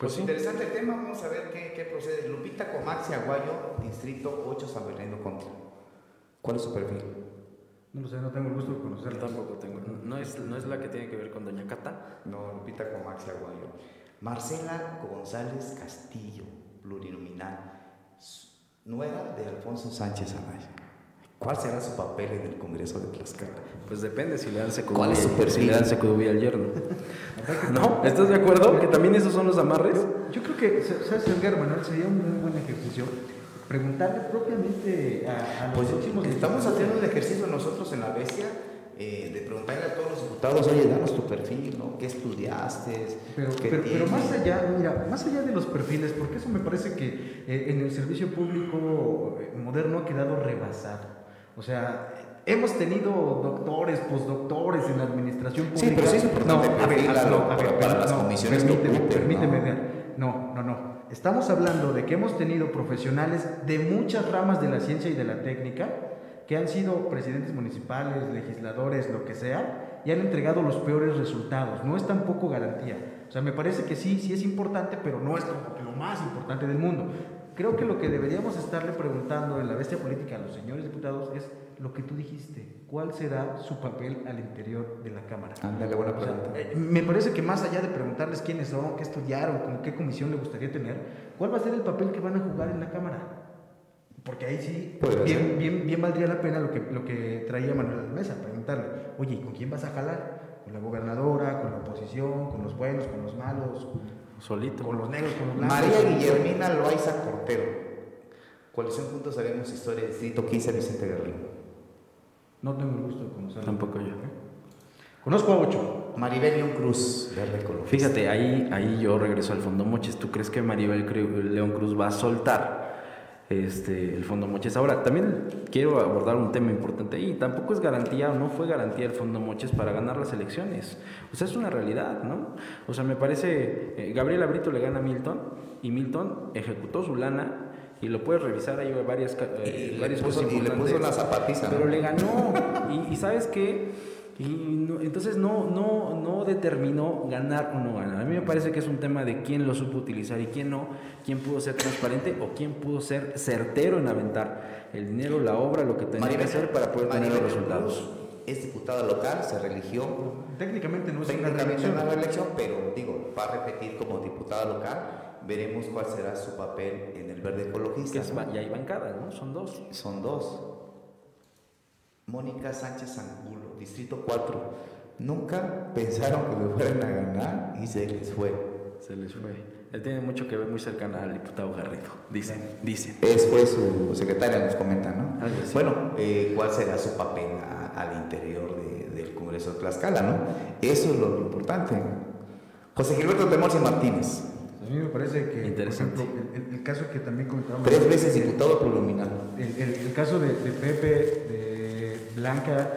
Pues, interesante tema, vamos a ver qué, procede. Lupita Comaxi Aguayo, Distrito 8, San Bernardo Contra. ¿Cuál es su perfil? No lo sé, no tengo el gusto de conocerla. Tampoco tengo. ¿No es, ¿No es la que tiene que ver con Doña Cata? No, Lupita Comaxi Aguayo. Marcela González Castillo, plurinominal, nuera de Alfonso Sánchez Anaya. ¿Cuál será su papel en el Congreso de Tlaxcala? Pues depende si le dan secudubia. ¿Cuál es su Si le dan secudubia al yerno. ¿No? ¿Estás de acuerdo? Que también esos son los amarres. Yo, creo que, ¿sabes, Edgar Manuel? Sería un muy buen ejercicio preguntarle propiamente a, a los pues, últimos. Estamos haciendo un ejercicio nosotros en la bestia eh, de preguntarle a todos los diputados, oye, danos tu perfil, ¿no? ¿Qué estudiaste? Pero, pero, más allá, mira, más allá de los perfiles, porque eso me parece que eh, en el servicio público eh, moderno ha quedado rebasado. O sea, hemos tenido doctores, postdoctores en la administración pública. Sí, pero sí es importante no, a ver, a ver, para las comisiones permíteme, permíteme, no, no, no. Estamos hablando de que hemos tenido profesionales de muchas ramas de la ciencia y de la técnica que han sido presidentes municipales, legisladores, lo que sea, y han entregado los peores resultados. No es tampoco garantía. O sea, me parece que sí, sí es importante, pero no es lo más importante del mundo. Creo que lo que deberíamos estarle preguntando en la bestia política a los señores diputados es lo que tú dijiste. ¿Cuál será su papel al interior de la Cámara? Ándale, buena pregunta. Eh, me parece que más allá de preguntarles quiénes son, qué estudiaron, con qué comisión le gustaría tener, ¿cuál va a ser el papel que van a jugar en la Cámara? Porque ahí sí, bien, bien, bien, valdría la pena lo que, lo que traía Manuel Mesa, preguntarle, oye, ¿con quién vas a jalar? ¿Con la gobernadora, con la oposición, con los buenos, con los malos? Solito. Con los negros, con los blancos. María Guillermina Loaiza Cortero. Coalición Juntos Sabemos Historia, Distrito 15, Vicente Guerrero. No tengo el gusto de conocerlo. Tampoco yo. ¿Eh? Conozco a ocho. Maribel León Cruz, verde color. Fíjate, ahí, ahí yo regreso al fondo Moches. ¿Tú crees que Maribel León Cruz va a soltar este, el Fondo Moches. Ahora, también quiero abordar un tema importante ahí. Tampoco es garantía o no fue garantía el Fondo Moches para ganar las elecciones. O sea, es una realidad, ¿no? O sea, me parece, eh, Gabriel Abrito le gana a Milton y Milton ejecutó su lana y lo puedes revisar, hay varias, eh, varias cosas y le puso la zapatiza. Pero le ganó. y, y sabes qué y entonces no, no, no determinó ganar o no ganar. A mí me parece que es un tema de quién lo supo utilizar y quién no, quién pudo ser transparente o quién pudo ser certero en aventar el dinero, la obra, lo que tenía que hacer para poder tener los resultados. Es diputada local, se religió. Técnicamente no es una reelección, una reelección, pero digo, va a repetir como diputada local. Veremos cuál será su papel en el verde ecologista. Ya hay bancadas, ¿no? Son dos. Son dos. Mónica Sánchez Angulo, Distrito 4, nunca pensaron que lo fueran a ganar y se les fue. Se les fue. Él tiene mucho que ver muy cercana al diputado Garrido, dicen, dicen. Es fue su secretaria, nos comenta, ¿no? Así. Bueno, eh, ¿cuál será su papel a- al interior de- del Congreso de Tlaxcala, no? Eso es lo importante. José Gilberto Temorci Martínez, A mí me parece que, Interesante. por ejemplo, el, caso que también comentábamos. tres veces diputado plurinominal. El, el- el caso de, de Pepe, de Blanca,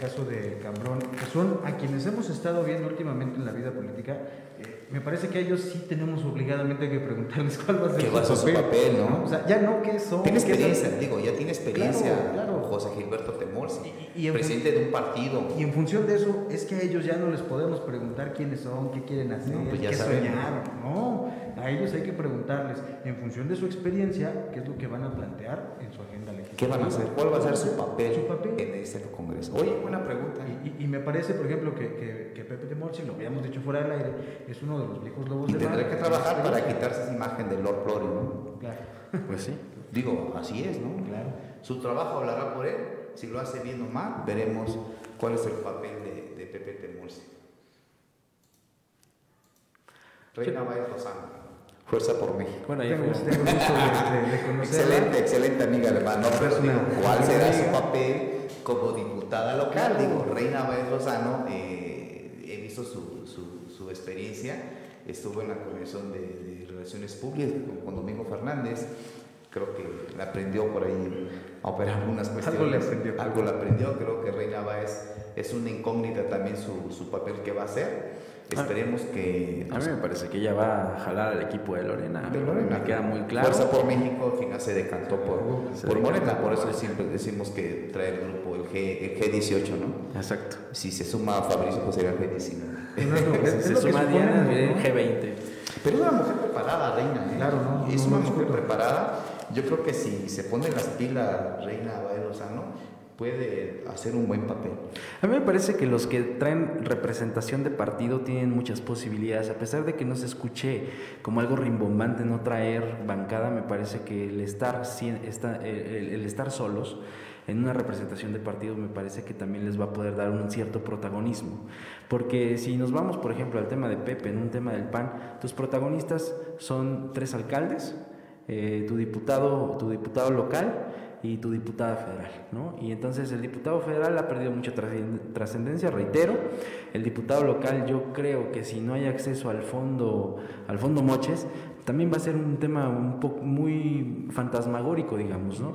caso de Cambrón, que son a quienes hemos estado viendo últimamente en la vida política, eh, me parece que a ellos sí tenemos obligadamente que preguntarles cuál va a ser, ¿Qué va a ser su papel, no? O sea, ya no qué son. Tiene experiencia, son- digo, ya tiene experiencia Claro, claro. José Gilberto Temorci, Y- y en presidente de un partido. Y en función de eso, es que a ellos ya no les podemos preguntar quiénes son, qué quieren hacer, No, pues ya qué sabemos. soñaron. No, a ellos hay que preguntarles, en función de su experiencia, qué es lo que van a plantear en su agenda legislativa. ¿Qué van a hacer? ¿Cuál va a ser su papel, Su papel. en este Congreso? Oye, buena pregunta. Y, y- y me parece, por ejemplo, que, que, que Pepe de Morsi, lo habíamos dicho fuera del aire, es uno de los viejos lobos Y de tendrá mar. que trabajar para quitarse esa imagen de Lord Glory, ¿no? Claro, Pues sí. Digo, así es, ¿no? claro. Su trabajo hablará por él. Si lo hace bien o mal, veremos cuál es el papel de, de Pepe Temurci. Reina Baez Lozano. Fuerza por México. Bueno, ahí Tengo, fue- tengo de, de- de. Excelente, excelente amiga una- digo, ¿cuál será su papel como diputada local? Digo, Reina Baez Lozano, eh, he visto su, su, su experiencia. Estuvo en la Comisión de, de Relaciones Públicas con, con Domingo Fernández. Creo que le aprendió por ahí a operar algunas cuestiones. Algo le aprendió. Algo le aprendió. Creo que Reina Baez es una incógnita también su, su papel que va a hacer. Esperemos que A mí me parece que ella va a jalar al equipo de Lorena. de Lorena. Me queda muy claro. Fuerza por México, al final se decantó por, Se por decantó Morena, por eso siempre decimos que trae el grupo, el, G, el G18, ¿no? Exacto. Si se suma Fabricio, pues sería el G19. Fernando, es- es Se suma supone, Diana, ¿no? eh, G20. Pero es una mujer preparada, Reina, ¿eh? Claro, no, Es no, una no mujer preparada. Yo creo que si se pone las pilas Reina Baez Lozano, puede hacer un buen papel. A mí me parece que los que traen representación de partido tienen muchas posibilidades, a pesar de que no se escuche como algo rimbombante no traer bancada, me parece que el estar, el, el estar solos en una representación de partido me parece que también les va a poder dar un cierto protagonismo. Porque si nos vamos, por ejemplo, al tema de Pepe, en un tema del PAN, tus protagonistas son tres alcaldes, eh, tu diputado, tu diputado local y tu diputada federal, ¿no? Y entonces el diputado federal ha perdido mucha trascend- trascendencia, reitero, el diputado local yo creo que si no hay acceso al fondo, al fondo Moches, también va a ser un tema un poco muy fantasmagórico, digamos, ¿no?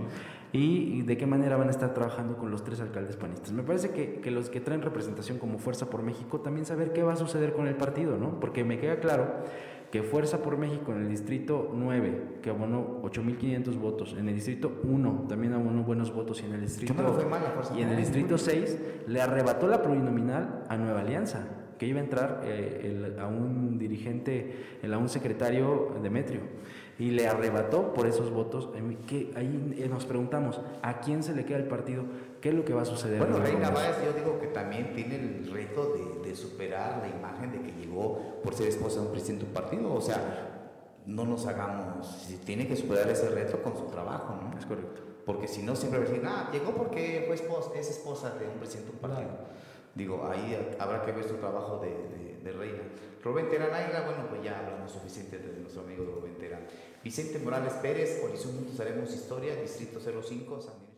Y de qué manera van a estar trabajando con los tres alcaldes panistas. Me parece que, que los que traen representación como Fuerza por México también saber qué va a suceder con el partido, ¿no? Porque me queda claro que Fuerza por México en el distrito 9, que abonó 8.500 votos, en el distrito 1 también abonó buenos votos. Y en el distrito, mal y en el distrito 6 le arrebató la plurinominal a Nueva Alianza, que iba a entrar eh, el- a un dirigente, el- a un secretario Demetrio, y le arrebató por esos votos. Que ahí eh, nos preguntamos, ¿a quién se le queda el partido? ¿Qué es lo que va a suceder? Bueno, Reina? Báez yo digo que también tiene el reto de, de superar la imagen de que llegó por ser esposa de un presidente de un partido. O sea, no nos hagamos, tiene que superar ese reto con su trabajo, ¿no? Es correcto. Porque si no, siempre va a decir, ah, llegó porque fue esposa, es esposa de un presidente de un partido. Digo, ahí habrá que ver su trabajo de, de- de reina. Rubén Terán bueno, pues ya hablamos suficiente de nuestro amigo Rubén Terán. Vicente Morales Pérez, Coalición Juntos Haremos Historia, Distrito 05, San Miguel.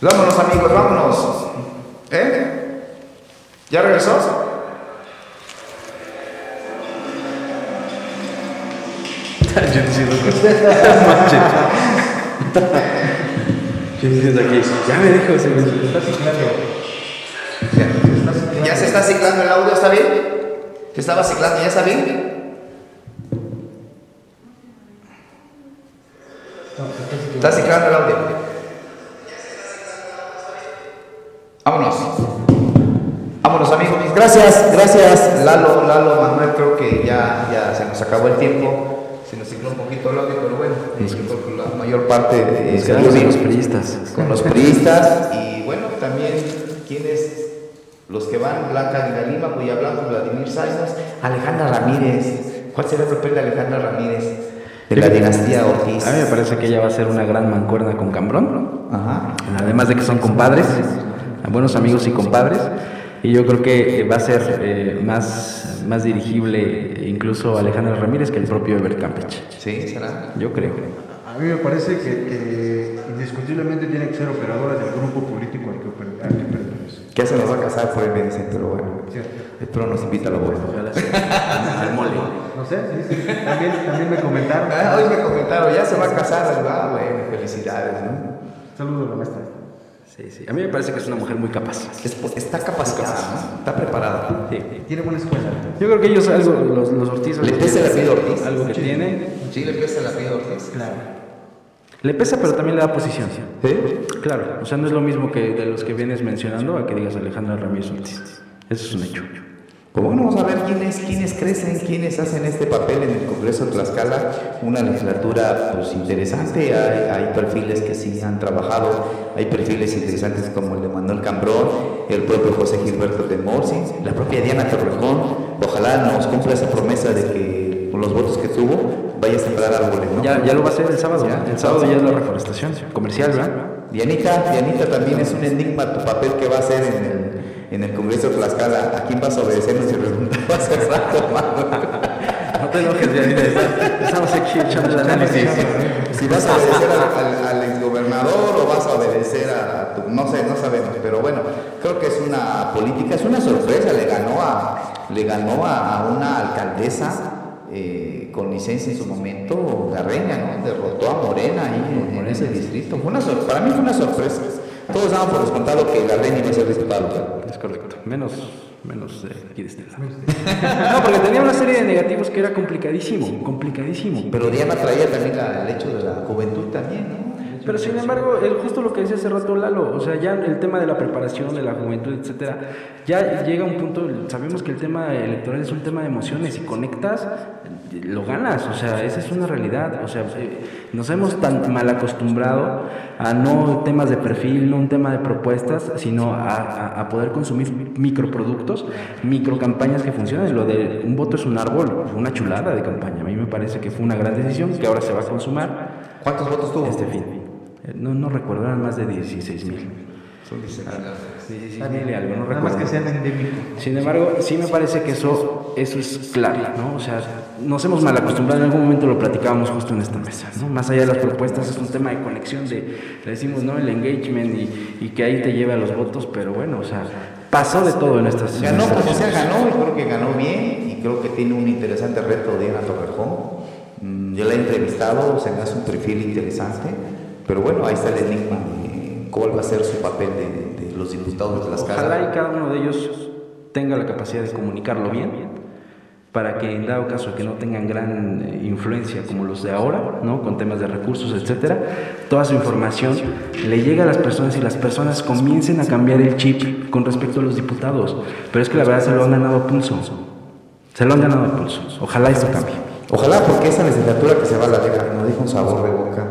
Vámonos amigos, vámonos. ¿Eh? ¿Ya regresó? Yo diciendo Yo diciendo aquí, ya me dijo, se me está ciclando. ¿Ya se está ciclando el audio? ¿Está bien? ¿Se estaba ciclando? ¿Ya está bien? Está ciclando el audio. Vámonos. Vámonos amigos. Gracias, gracias Lalo, Lalo, Manuel. Creo que ya, ya se nos acabó el tiempo. Se nos cicló un poquito el audio, pero bueno, creo que la mayor parte eh, bien. con los priistas. Con los priistas y bueno, también quienes los que van, Blanca de Lima, Cuya Blanco, Vladimir Saizas, Alejandra Ramírez. ¿Cuál será el papel de Alejandra Ramírez? De la dinastía Ortiz. A mí me parece que ella va a ser una gran mancuerna con Cambrón. Ajá. Además de que son compadres, buenos amigos y compadres. Y yo creo que va a ser eh, más, más dirigible incluso Alejandra Ramírez que el propio Ever Campech. Sí, será. Yo creo. A mí me parece que, que indiscutiblemente tiene que ser operadora del grupo político al que, al que pertenece. Ya se nos va a casar por el me dicen, pero bueno. Cierto. Espero nos invita a lo bueno. Ojalá sea al mole. No sé, sí, sí. También, también me comentaron. Ah, hoy me comentaron, ya se va a casar. Ah, bueno, felicidades, ¿no? Saludos a la maestra. Sí, sí. A mí me parece que es una mujer muy capaz. Es- está capacitada, ¿no? Está preparada. Sí. Tiene buena escuela. Yo creo que ellos, algo, los, los Ortiz, ¿Le pesa el apellido Ortiz? algo que tiene, Sí, le pesa el apellido Ortiz. Claro. Le pesa, pero también le da posición. ¿Sí? Claro, o sea, no es lo mismo que de los que vienes mencionando a que digas Alejandra Ramírez Ortiz. Eso es un hecho. Pues bueno, vamos a ver quiénes, quiénes crecen, quiénes hacen este papel en el Congreso de Tlaxcala. Una legislatura pues, interesante, hay, hay perfiles que sí han trabajado, hay perfiles interesantes como el de Manuel Cambrón, el propio José Gilberto de Morsi, la propia Diana Torrejón. Ojalá nos cumpla esa promesa de que con los votos que tuvo vaya a sembrar árboles, ¿no? Ya, ya lo va a hacer el sábado. Ya, el sábado ya es la reforestación comercial, ¿verdad? Dianita, Dianita también es un enigma tu papel que va a hacer en el, en el Congreso de Tlaxcala. ¿A quién vas a obedecer? Nos preguntaba hace rato. No te enojes, Dianita. Estamos aquí echando análisis. Si vas a obedecer al, al, al exgobernador o vas a obedecer a tu, no sé, no sabemos, pero bueno, creo que es una política, es una sorpresa, le ganó a, le ganó a una alcaldesa eh, con licencia en su momento, Garreña, ¿no? Derrotó a Morena ahí en, en ese distrito. Fue una sor- para mí fue una sorpresa. Todos daban por descontado que Garreña iba a ser diputado. Es correcto. Menos, menos eh, aquí de este lado. No, porque tenía una serie de negativos que era complicadísimo, complicadísimo. Pero Diana traía también la- el hecho de la juventud también, ¿no? Pero sin embargo, justo lo que decía hace rato Lalo, o sea, ya el tema de la preparación, de la juventud, etcétera, ya llega un punto, sabemos que el tema electoral es un tema de emociones, y conectas, lo ganas, o sea, esa es una realidad, o sea, eh, nos hemos tan mal acostumbrado a no temas de perfil, no un tema de propuestas, sino a, a- a poder consumir microproductos, microcampañas que funcionan, lo de un voto es un árbol, fue una chulada de campaña, a mí me parece que fue una gran decisión que ahora se va a consumar ¿Cuántos votos tuvo? este fin. No, no recuerdo, eran más de 16 mil. Son 16 16 mil y algo, no Nada más recuerdo. que sean endémicos. Sin embargo, sí me parece que eso, eso es clave, ¿no? O sea, nos hemos mal acostumbrado, en algún momento lo platicábamos justo en esta mesa, ¿no? Más allá de las propuestas, es un tema de conexión, de, le decimos, ¿no? El engagement y, y que ahí te lleve a los votos, pero bueno, o sea, pasó de todo en estas... Ganó como sea, ganó y creo que ganó bien y creo que tiene un interesante reto Diana Torrejón. Mm, Yo la he entrevistado, se me hace un perfil interesante, pero bueno, ahí está el enigma de cuál va a ser su papel de, de los diputados de las Ojalá y casas. cada uno de ellos tenga la capacidad de comunicarlo bien, para que en dado caso que no tengan gran eh, influencia como los de ahora, ¿no? con temas de recursos, etcétera, toda su información le llegue a las personas y las personas comiencen a cambiar el chip con respecto a los diputados. Pero es que la verdad se lo han ganado a pulso. Se lo han ganado a pulso. Ojalá esto cambie. Ojalá porque esa legislatura que se va a la deja, no deja un sabor de boca.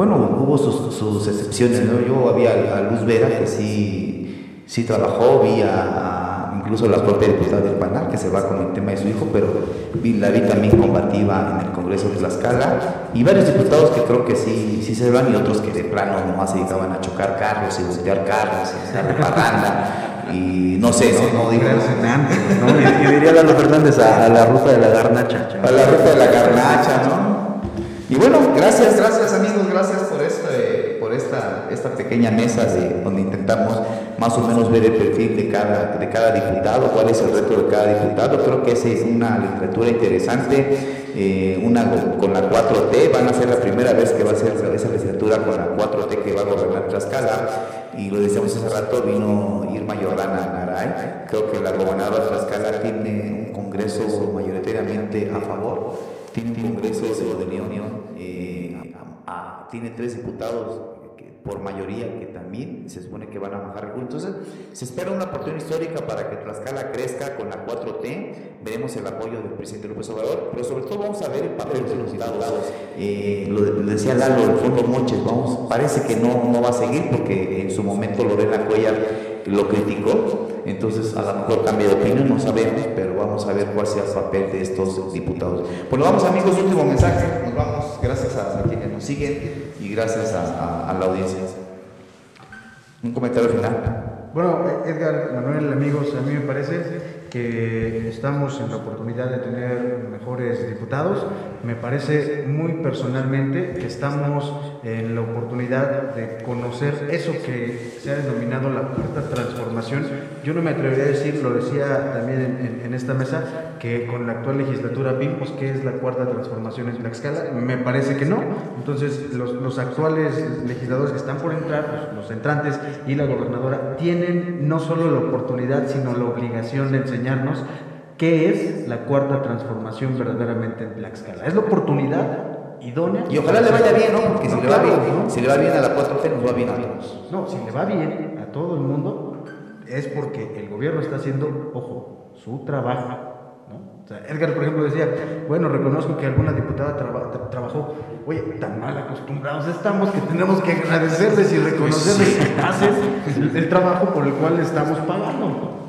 Bueno, hubo sus, sus excepciones, ¿no? Yo había a Luz Vera que sí, sí trabajó, vi a, a incluso la propia diputada del PANAR que se va con el tema de su hijo, pero vi, la vi también combativa en el Congreso de Tlaxcala y varios diputados que creo que sí, sí se van y otros que de plano nomás se dedicaban a chocar carros y voltear carros y de parranda y no sé, no, no digo... ¿no? Y, y diría Lalo Fernández a, a la ruta de la garnacha. A la ruta de la garnacha, ¿no? Y bueno, gracias, gracias amigos, gracias por, este, por esta, esta pequeña mesa de, donde intentamos más o menos ver el perfil de cada, de cada diputado, cuál es el reto de cada diputado. Creo que esa es una literatura interesante, eh, una con la 4T, van a ser la primera vez que va a ser esa legislatura con la 4T que va a gobernar Tlaxcala. Y lo decíamos hace rato, vino Irma Yolanda Naray. Creo que la gobernadora de Tlaxcala tiene un congreso mayoritariamente a favor, tiene un congreso de unión, eh, tiene tres diputados por mayoría que también se supone que van a bajar Entonces, se espera una oportunidad histórica para que Tlaxcala crezca con la 4T. Veremos el apoyo del presidente López Obrador, pero sobre todo vamos a ver el papel de los diputados. Eh, lo, decía Lalo, el fondo Moches, vamos, parece que no, no va a seguir porque en su momento Lorena Cuellar lo criticó, entonces a lo mejor cambia de opinión, no sabemos, pero vamos a ver cuál sea el papel de estos diputados. Bueno, vamos amigos, último mensaje, nos vamos, gracias a, quienes nos siguen y gracias a, a la audiencia. Un comentario final. Bueno, Edgar, Manuel, amigos, a mí me parece que estamos en la oportunidad de tener mejores diputados. Me parece muy personalmente que estamos en la oportunidad de conocer eso que se ha denominado la cuarta transformación. Yo no me atrevería a decir, lo decía también en, esta mesa, que con la actual legislatura vimos que es la cuarta transformación en Tlaxcala. Me parece que no. Entonces, los, los actuales legisladores que están por entrar, los entrantes y la gobernadora, tienen no solo la oportunidad, sino la obligación de enseñar enseñarnos qué es la cuarta transformación verdaderamente en Tlaxcala. Es la oportunidad idónea. Y ojalá le vaya bien, ¿no? Porque si, le va bien, si le va bien a la 4T, nos va bien a todos. No, si le va bien a todo el mundo, es porque el gobierno está haciendo, ojo, su trabajo. ¿no? O sea, Edgar, por ejemplo, decía, bueno, reconozco que alguna diputada trabajó, oye, tan mal acostumbrados estamos que tenemos que agradecerles y reconocerles que haces el trabajo por el cual estamos pagando.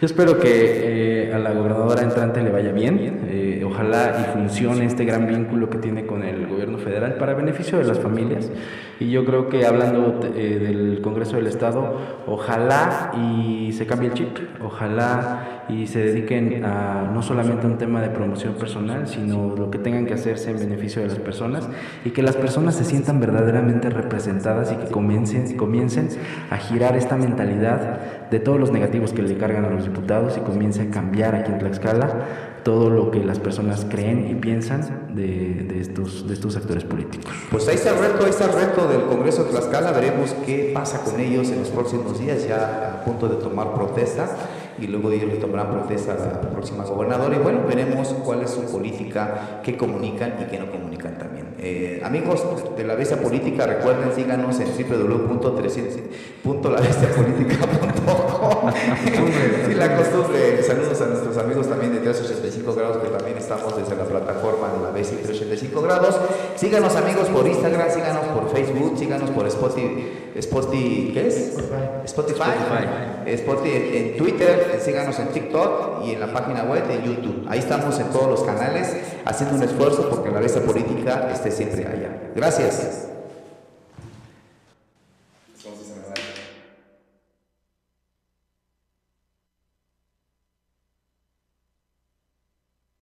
Yo espero que eh, a la gobernadora entrante le vaya bien, eh, ojalá y funcione este gran vínculo que tiene con el gobierno federal para beneficio de las familias. Y yo creo que hablando eh, del Congreso del Estado, ojalá y se cambie el chip, ojalá y se dediquen a no solamente un tema de promoción personal, sino lo que tengan que hacerse en beneficio de las personas y que las personas se sientan verdaderamente representadas y que comiencen, comiencen a girar esta mentalidad de todos los negativos que le cargan a los diputados y comience a cambiar aquí en Tlaxcala todo lo que las personas creen y piensan de, de, estos, de estos actores políticos. Pues ahí está el reto, ahí está el reto del Congreso de Tlaxcala, veremos qué pasa con ellos en los próximos días, ya a punto de tomar protesta y luego ellos le tomarán protesta a la próxima gobernadora y bueno, veremos cuál es su política, qué comunican y qué no comunican. Eh, amigos de la Bestia Política, recuerden, síganos en www.lavestiapolítica.com. sí, la costumbre, saludos a nuestros amigos también de 385 grados, que también estamos desde la plataforma de la Bestia 385 grados. Síganos amigos por Instagram, síganos por Facebook, síganos por Spotify, Spotify ¿qué es? Spotify. Spotify. en Twitter, síganos en TikTok y en la página web de YouTube. Ahí estamos en todos los canales haciendo un esfuerzo porque la Bestia Política esté siempre allá. Gracias.